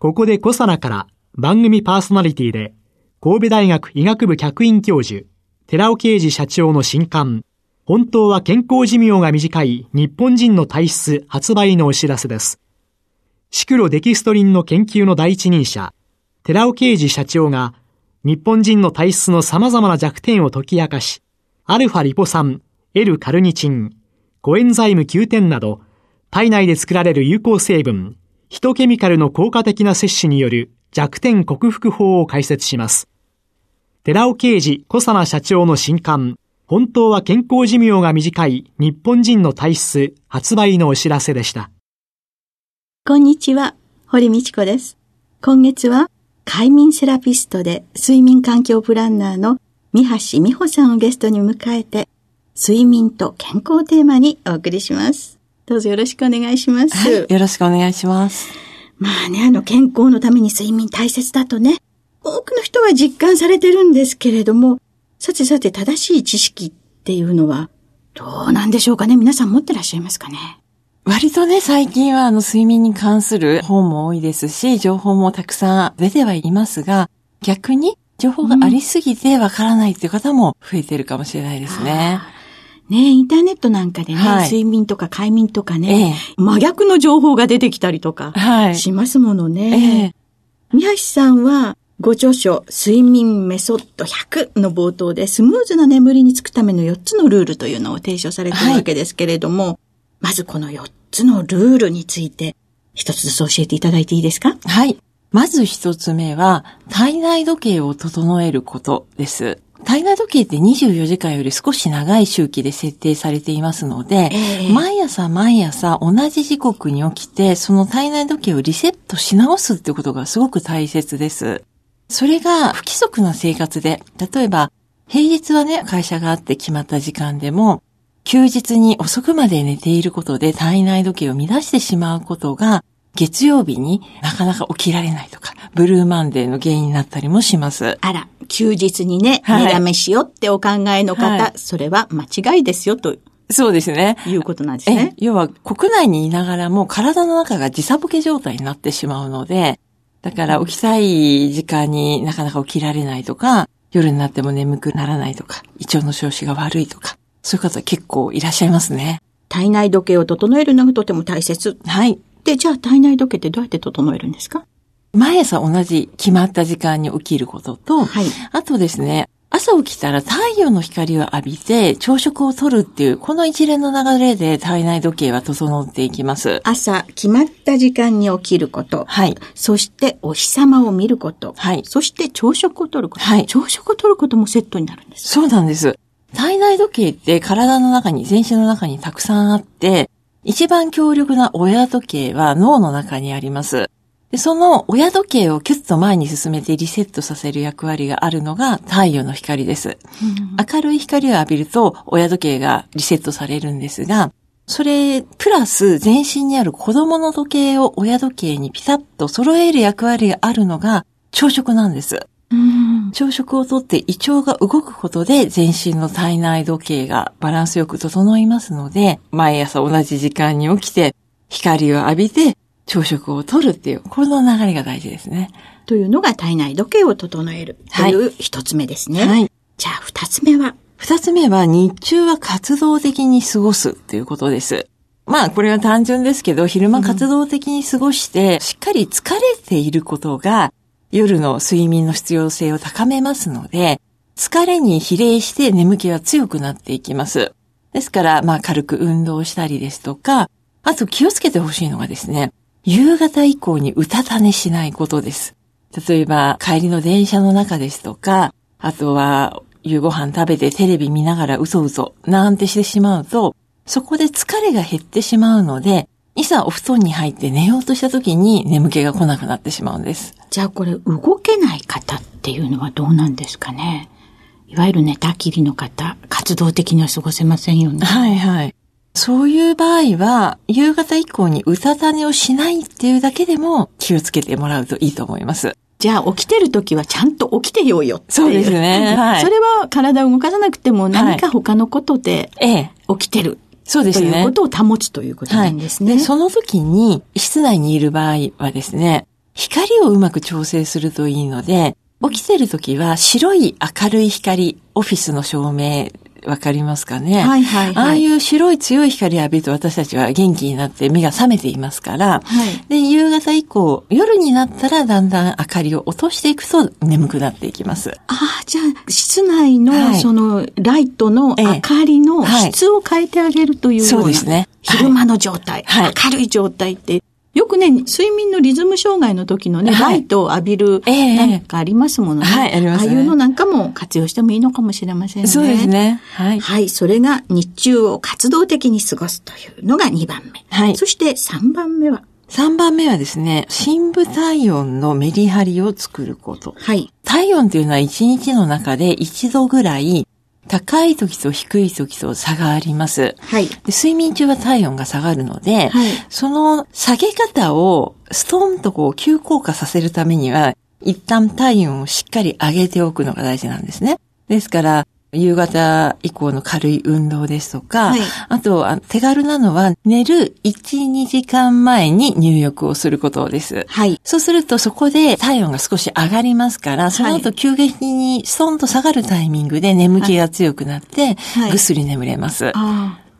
ここでコサナから番組パーソナリティで神戸大学医学部客員教授寺尾啓二社長の新刊本当は健康寿命が短い日本人の体質発売のお知らせです。シクロデキストリンの研究の第一人者、寺尾啓二社長が日本人の体質の様々な弱点を解き明かし、アルファリポ酸、L カルニチン、コエンザイム9点など、体内で作られる有効成分、ヒトケミカルの効果的な摂取による弱点克服法を解説します。寺尾啓二小佐奈社長の新刊、本当は健康寿命が短い日本人の体質発売のお知らせでした。こんにちは、堀道子です。今月は快眠セラピストで睡眠環境プランナーの三橋美穂さんをゲストに迎えて、睡眠と健康テーマにお送りします。どうぞよろしくお願いします。はい、よろしくお願いします。まあね、あの健康のために睡眠大切だとね、多くの人は実感されてるんですけれども、さてさて正しい知識っていうのは、どうなんでしょうかね？皆さん持ってらっしゃいますかね？割とね、最近はあの睡眠に関する本も多いですし、情報もたくさん出てはいますが、逆に情報がありすぎてわからないっていう方も増えてるかもしれないですね。ねインターネットなんかでね、はい、睡眠とか快眠とかね、ええ、真逆の情報が出てきたりとか、しますものね。ええ、宮橋さんは、ご著書、睡眠メソッド100の冒頭で、スムーズな眠りにつくための4つのルールというのを提唱されているわけですけれども、はい、まずこの4つのルールについて、一つずつ教えていただいていいですか？はい。まず一つ目は、体内時計を整えることです。体内時計って24時間より少し長い周期で設定されていますので、えー、毎朝毎朝同じ時刻に起きて、その体内時計をリセットし直すってことがすごく大切です。それが不規則な生活で、例えば、平日はね、会社があって決まった時間でも、休日に遅くまで寝ていることで体内時計を乱してしまうことが、月曜日になかなか起きられないとか、ブルーマンデーの原因になったりもします。あら、休日にね、はい、寝だめしよってお考えの方、はい、それは間違いですよと。そうですね。いうことなんですね。要は、国内にいながらも体の中が時差ボケ状態になってしまうので、だから起きたい時間になかなか起きられないとか、夜になっても眠くならないとか、胃腸の調子が悪いとか、そういう方結構いらっしゃいますね。体内時計を整えるのがとても大切。はい。で、じゃあ体内時計ってどうやって整えるんですか？毎朝同じ決まった時間に起きることと、はい、あとですね、朝起きたら太陽の光を浴びて朝食をとるっていう、この一連の流れで体内時計は整っていきます。朝、決まった時間に起きること。はい。そしてお日様を見ること。はい。そして朝食をとること。はい。朝食をとることもセットになるんです。そうなんです。体内時計って体の中に、全身の中にたくさんあって、一番強力な親時計は脳の中にあります。で、その親時計をキュッと前に進めてリセットさせる役割があるのが太陽の光です。うん、明るい光を浴びると親時計がリセットされるんですが、それ、プラス全身にある子供の時計を親時計にピタッと揃える役割があるのが朝食なんです。うん、朝食をとって胃腸が動くことで全身の体内時計がバランスよく整いますので、毎朝同じ時間に起きて光を浴びて朝食をとるっていう、この流れが大事ですね。というのが体内時計を整えるという一つ目ですね。はい。じゃあ二つ目は？二つ目は日中は活動的に過ごすっていうことです。まあこれは単純ですけど、昼間活動的に過ごして、しっかり疲れていることが夜の睡眠の必要性を高めますので、疲れに比例して眠気は強くなっていきます。ですから、まあ軽く運動したりですとか、あと気をつけてほしいのがですね、夕方以降にうたた寝しないことです。例えば、帰りの電車の中ですとか、あとは、夕ご飯食べてテレビ見ながら嘘嘘なんてしてしまうと、そこで疲れが減ってしまうので、いざお布団に入って寝ようとした時に眠気が来なくなってしまうんです。じゃあこれ動けない方っていうのはどうなんですかね？いわゆる寝たきりの方、活動的には過ごせませんよね。はいはい。そういう場合は、夕方以降にうたた寝をしないっていうだけでも気をつけてもらうといいと思います。じゃあ起きてる時はちゃんと起きてようよっていう。そうですね。はい。それは体を動かさなくても何か他のことで起きてる。そうですね。ということを保つということなんですね。はい、でその時に、室内にいる場合はですね、光をうまく調整するといいので、起きてる時は白い明るい光、オフィスの照明わかりますかね？はいはいはい。ああいう白い強い光を浴びると私たちは元気になって目が覚めていますから、はい、で、夕方以降、夜になったらだんだん明かりを落としていくと眠くなっていきます。ああ、じゃあ、室内の、その、ライトの明かりの質を変えてあげるというような、そうですね。昼間の状態、はい、明るい状態ってよくね、睡眠のリズム障害の時のね、はい、ライトを浴びる、なんかありますものね。はい、あります、ね、ああいうのなんかも活用してもいいのかもしれませんね。そうですね。はい。はい、それが日中を活動的に過ごすというのが2番目。はい。そして3番目は？3番目はですね、深部体温のメリハリを作ること。はい。体温というのは1日の中で1度ぐらい高い時と低い時と差があります。はい。で睡眠中は体温が下がるので、はい、その下げ方をストンとこう急降下させるためには、一旦体温をしっかり上げておくのが大事なんですね。ですから、夕方以降の軽い運動ですとか、はい、あと手軽なのは寝る1、2時間前に入浴をすることです。はい。そうするとそこで体温が少し上がりますから、その後急激にストンと下がるタイミングで眠気が強くなって、ぐっすり眠れます。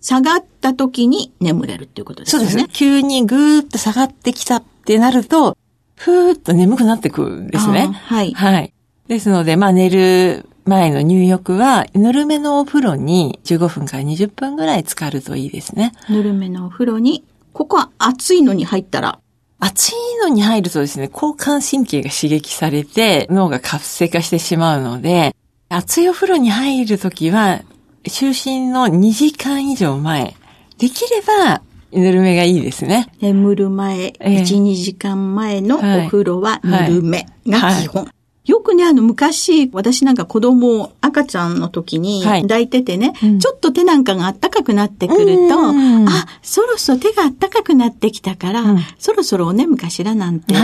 下がった時に眠れるっていうことですね。そうですね。急にぐーっと下がってきたってなると、ふーっと眠くなってくるんですね。はい。はい。ですので、まあ寝る前の入浴は、ぬるめのお風呂に15分から20分ぐらい浸かるといいですね。ぬるめのお風呂に、ここは暑いのに入ったら暑いのに入るとですね、交感神経が刺激されて脳が活性化してしまうので、暑いお風呂に入るときは、就寝の2時間以上前、できればぬるめがいいですね。眠る前、1、2時間前のお風呂はぬるめが基本。はいはいよくね、あの、昔、私なんか子供、赤ちゃんの時に抱いててね、はい、ちょっと手なんかが暖かくなってくると、あ、そろそろ手が暖かくなってきたから、うん、そろそろお眠かしらなんて。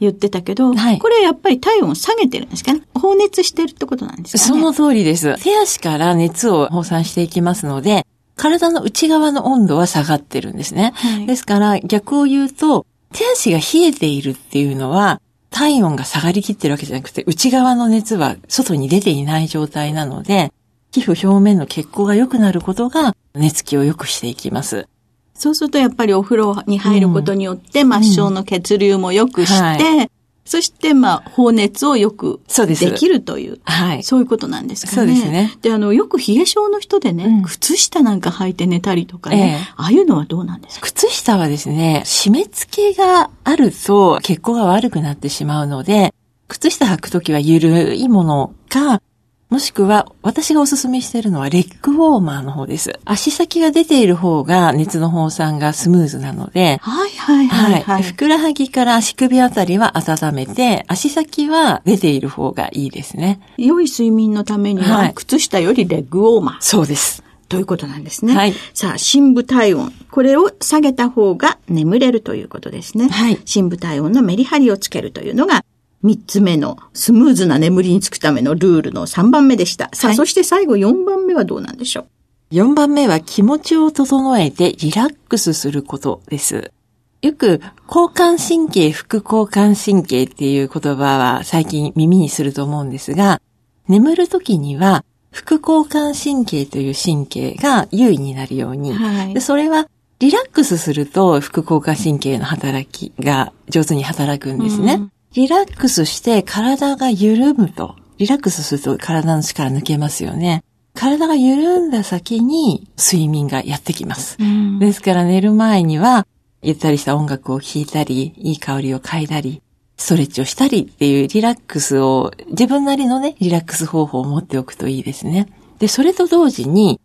言ってたけど、はい、これやっぱり体温を下げてるんですかね？放熱してるってことなんですかね？その通りです。手足から熱を放散していきますので、体の内側の温度は下がってるんですね。はい、ですから逆を言うと、手足が冷えているっていうのは、体温が下がりきってるわけじゃなくて、内側の熱は外に出ていない状態なので、皮膚表面の血行が良くなることが熱気を良くしていきます。そうするとやっぱりお風呂に入ることによって、末梢の血流も良くして、はい、そして、まあ、放熱をよくできるという、はい。そういうことなんですかね。そうですね。で、あの、よく冷え性の人でね、うん、靴下なんか履いて寝たりとかね、えああいうのはどうなんですか？靴下はですね、締め付けがあると血行が悪くなってしまうので、靴下履くときは緩いものか、もしくは、私がおすすめしているのは、レッグウォーマーの方です。足先が出ている方が熱の放散がスムーズなので、はいはいはい、はい、ふくらはぎから足首あたりは温めて、足先は出ている方がいいですね。良い睡眠のためには、靴下よりレッグウォーマー。そうです。ということなんですね。はい。さあ、深部体温。これを下げた方が眠れるということですね。はい。深部体温のメリハリをつけるというのが三つ目のスムーズな眠りにつくためのルールの三番目でした。さあ、はい、そして最後四番目はどうなんでしょう？四番目は気持ちを整えてリラックスすることです。よく、交感神経、副交感神経っていう言葉は最近耳にすると思うんですが、眠るときには、副交感神経という神経が優位になるように、はい、でそれはリラックスすると副交感神経の働きが上手に働くんですね。うんリラックスして体が緩むと、リラックスすると体の力抜けますよね。体が緩んだ先に睡眠がやってきます。うん、ですから寝る前には、ゆったりした音楽を聴いたり、いい香りを嗅いだり、ストレッチをしたりっていうリラックスを、自分なりのね、リラックス方法を持っておくといいですね。で、それと同時に、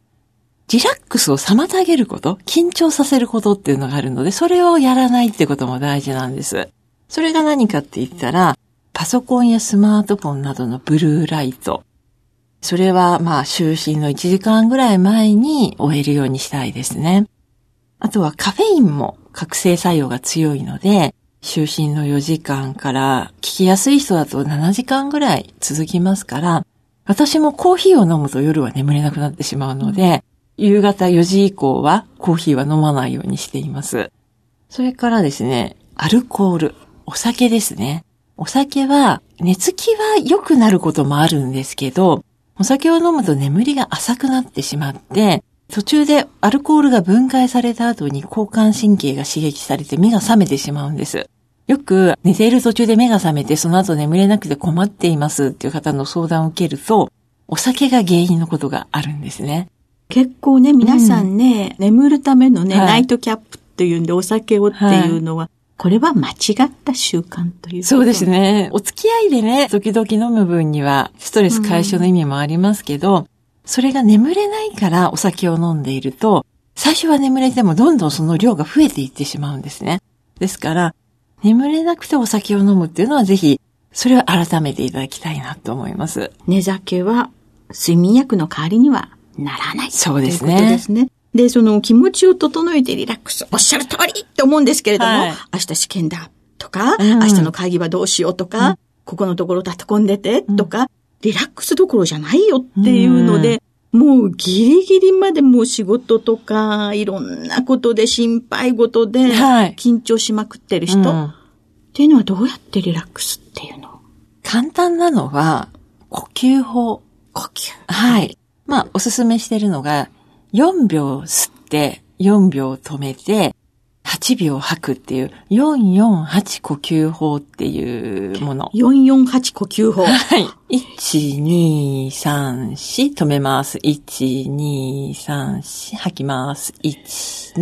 リラックスを妨げること、緊張させることっていうのがあるので、それをやらないってことも大事なんです。それが何かって言ったら、パソコンやスマートフォンなどのブルーライト。それはまあ就寝の1時間ぐらい前に終えるようにしたいですね。あとはカフェインも覚醒作用が強いので、就寝の4時間から聞きやすい人だと7時間ぐらい続きますから、私もコーヒーを飲むと夜は眠れなくなってしまうので、夕方4時以降はコーヒーは飲まないようにしています。それからですね、アルコール、お酒ですね。お酒は、寝つきは良くなることもあるんですけど、お酒を飲むと眠りが浅くなってしまって、途中でアルコールが分解された後に交感神経が刺激されて目が覚めてしまうんです。よく寝ている途中で目が覚めてその後眠れなくて困っていますっていう方の相談を受けると、お酒が原因のことがあるんですね。結構ね、皆さんね、うん、眠るためのね、はい、ナイトキャップっていうんでお酒をっていうのは、はい、これは間違った習慣というそうですね。お付き合いでね、時々飲む分には、ストレス解消の意味もありますけど、うん、それが眠れないからお酒を飲んでいると、最初は眠れてもどんどんその量が増えていってしまうんですね。ですから、眠れなくてお酒を飲むっていうのはぜひ、それを改めていただきたいなと思います。寝酒は睡眠薬の代わりにはならない。そうですね。ですね。で、その気持ちを整えてリラックス。おっしゃる通りって思うんですけれども、はい、明日試験だとか、うん、明日の会議はどうしようとか、うん、ここのところ立て込んでてとか、うん、リラックスどころじゃないよっていうので、もうギリギリまでもう仕事とか、いろんなことで心配事で、緊張しまくってる人、はい、っていうのはどうやってリラックスっていうの？簡単なのは、呼吸法。呼吸。はい。まあ、おすすめしてるのが、4秒吸って、4秒止めて、8秒吐くっていう、448呼吸法っていうもの。448呼吸法。はい。1、2、3、4止めます。1、2、3、4吐きます。1、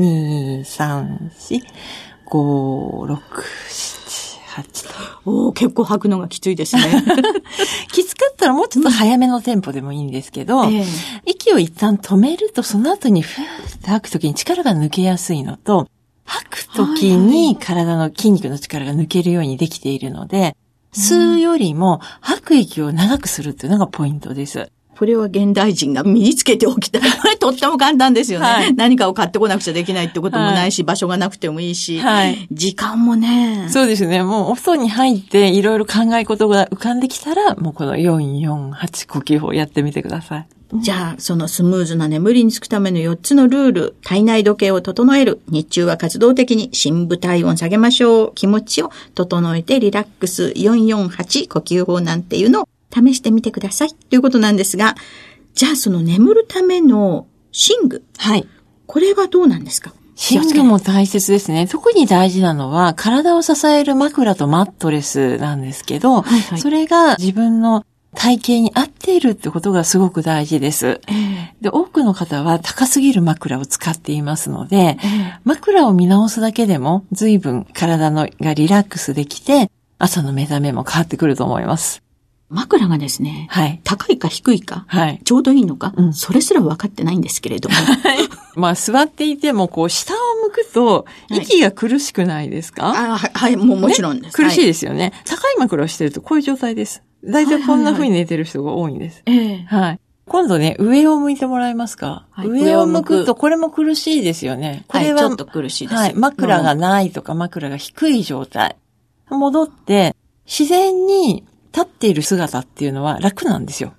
2、3、4、5、6、8と。お結構吐くのがきついですね。きつかったらもうちょっと早めのテンポでもいいんですけど、うんえー、息を一旦止めるとその後にふーって吐くときに力が抜けやすいのと、吐くときに体の筋肉の力が抜けるようにできているので、吸うよりも吐く息を長くするっていうのがポイントです。これは現代人が身につけておきたい。とっても簡単ですよね、はい、何かを買ってこなくちゃできないってこともないし、はい、場所がなくてもいいし、はい、時間もね。そうですね。もうお布団に入っていろいろ考え事が浮かんできたら、もうこの448呼吸法やってみてください。じゃあ、そのスムーズな眠りにつくための4つのルール、体内時計を整える、日中は活動的に深部体温下げましょう、気持ちを整えてリラックス448呼吸法なんていうのを試してみてくださいということなんですが、じゃあその眠るための寝具。はい。これはどうなんですか？寝具も大切ですね。特に大事なのは、体を支える枕とマットレスなんですけど、はいはい、それが自分の体型に合っているってことがすごく大事です。えー、で、多くの方は高すぎる枕を使っていますので、えー、枕を見直すだけでも随分体のがリラックスできて、朝の目覚めも変わってくると思います。枕がですね、はい、高いか低いか、はい、ちょうどいいのか、うん、それすら分かってないんですけれども。はい、まあ、座っていても、こう、下を向くと、息が苦しくないですか、はい、あはい、もうもちろんです、ね、苦しいですよね。高い枕をしてるとこういう状態です。大体こんな風に寝てる人が多いんです。はい、はいはい、今度ね、上を向いてもらえますか、はい、上を向くと、これも苦しいですよね。これは、ちょっと苦しいです。はい。枕がないとか、枕が低い状態。戻って、自然に立っている姿っていうのは楽なんですよ。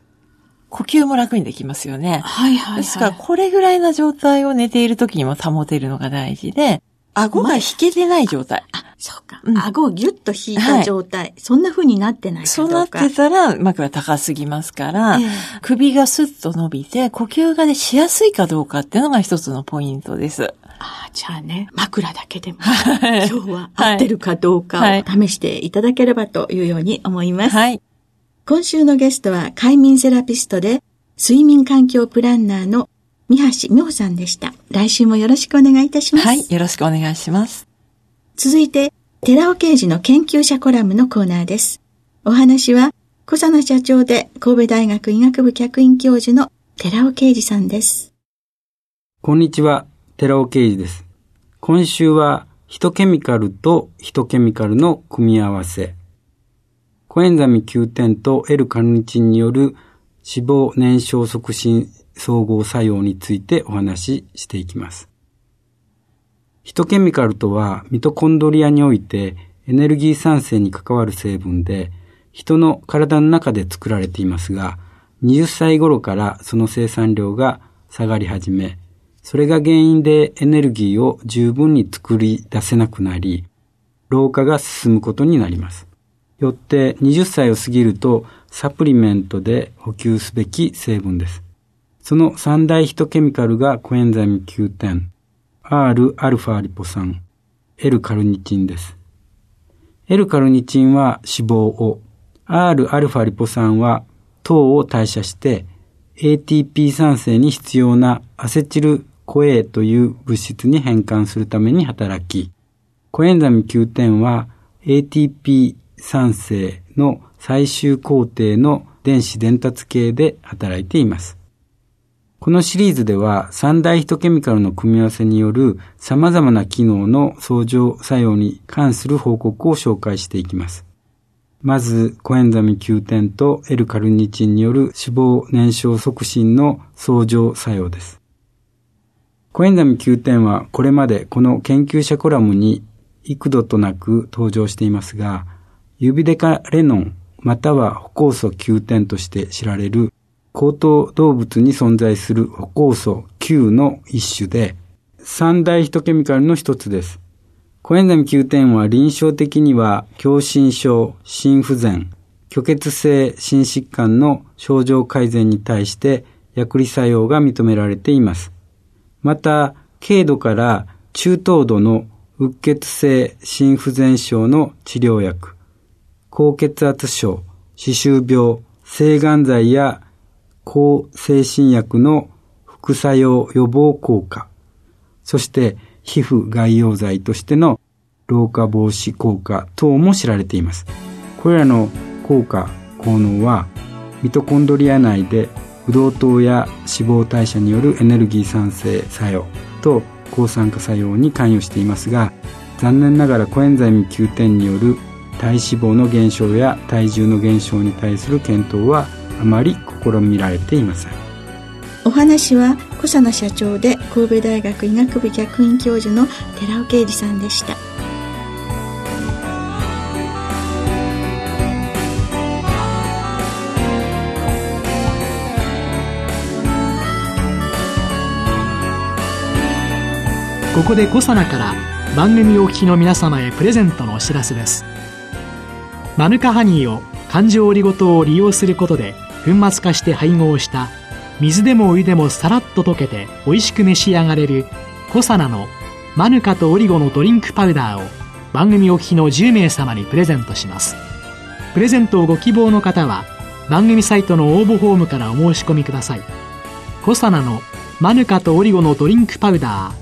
呼吸も楽にできますよね。はいはい、はい、ですから、これぐらいな状態を寝ている時にも保てるのが大事で、顎が引けてない状態。あ、そうか。うん、顎をギュッと引いた状態。はい、そんな風になってないかそうなってたら、枕高すぎますから、えー、首がスッと伸びて、呼吸がね、しやすいかどうかっていうのが一つのポイントです。ああ、じゃあね、枕だけでも、今日は合ってるかどうかを試していただければというように思います。はい。今週のゲストは、快眠セラピストで、睡眠環境プランナーの三橋美穂さんでした。来週もよろしくお願いいたします。はい、よろしくお願いします。続いて、寺尾刑事の研究者コラムのコーナーです。お話は、小佐奈社長で神戸大学医学部客員教授の寺尾啓二さんです。こんにちは、寺尾啓二です。今週は、ヒトケミカルとヒトケミカルの組み合わせ。コエンザミ Q10 と L カルニチンによる脂肪燃焼促進総合作用についてお話ししていきます。ヒトケミカルとはミトコンドリアにおいてエネルギー産生に関わる成分で人の体の中で作られていますが、20歳頃からその生産量が下がり始め、それが原因でエネルギーを十分に作り出せなくなり、老化が進むことになります。よって20歳を過ぎるとサプリメントで補給すべき成分です。その三大ヒトケミカルがコエンザイム Q10、Rα リポ酸、L カルニチンです。L カルニチンは脂肪を、Rα リポ酸は糖を代謝して ATP 酸性に必要なアセチルコエという物質に変換するために働き、コエンザミ Q10 は ATP 酸性の最終工程の電子伝達系で働いています。このシリーズでは三大ヒトケミカルの組み合わせによる様々な機能の相乗作用に関する報告を紹介していきます。まず、コエンザミ Q10 と L カルニチンによる脂肪燃焼促進の相乗作用です。コエンザミ Q10 はこれまでこの研究者コラムに幾度となく登場していますが、指デカレノンまたは歩酵素 Q10 として知られる高等動物に存在する歩酵素 Q の一種で、三大ヒトケミカルの一つです。コエンザミ Q10 は臨床的には狭心症、心不全、虚血性心疾患の症状改善に対して薬理作用が認められています。また、軽度から中等度のうっ血性心不全症の治療薬、高血圧症、歯周病、性癌剤や抗精神薬の副作用予防効果、そして皮膚外用剤としての老化防止効果等も知られています。これらの効果、効能はミトコンドリア内でブドウ糖や脂肪代謝によるエネルギー産生作用と抗酸化作用に関与していますが残念ながらコエンザイム Q10 による体脂肪の減少や体重の減少に対する検討はあまり試みられていません。お話は小佐奈社長で神戸大学医学部客員教授の寺尾啓二さんでした。ここでコサナから番組お聞きの皆様へプレゼントのお知らせです。マヌカハニーを環状オリゴ糖を利用することで粉末化して配合した水でもお湯でもさらっと溶けて美味しく召し上がれるコサナのマヌカとオリゴのドリンクパウダーを番組お聞きの10名様にプレゼントします。プレゼントをご希望の方は番組サイトの応募フォームからお申し込みください。コサナのマヌカとオリゴのドリンクパウダー。